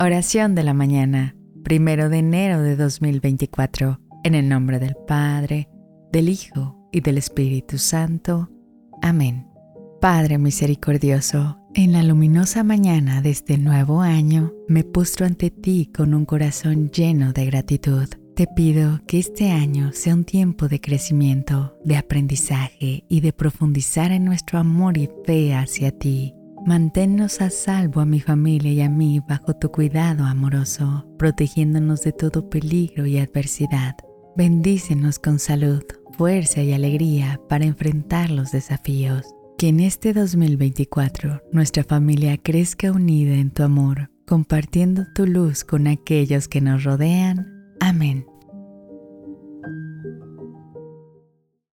Oración de la mañana, primero de enero de 2024, en el nombre del Padre, del Hijo y del Espíritu Santo. Amén. Padre misericordioso, en la luminosa mañana de este nuevo año, me postro ante ti con un corazón lleno de gratitud. Te pido que este año sea un tiempo de crecimiento, de aprendizaje y de profundizar en nuestro amor y fe hacia ti. Manténnos a salvo a mi familia y a mí bajo tu cuidado amoroso, protegiéndonos de todo peligro y adversidad. Bendícenos con salud, fuerza y alegría para enfrentar los desafíos. Que en este 2024 nuestra familia crezca unida en tu amor, compartiendo tu luz con aquellos que nos rodean. Amén.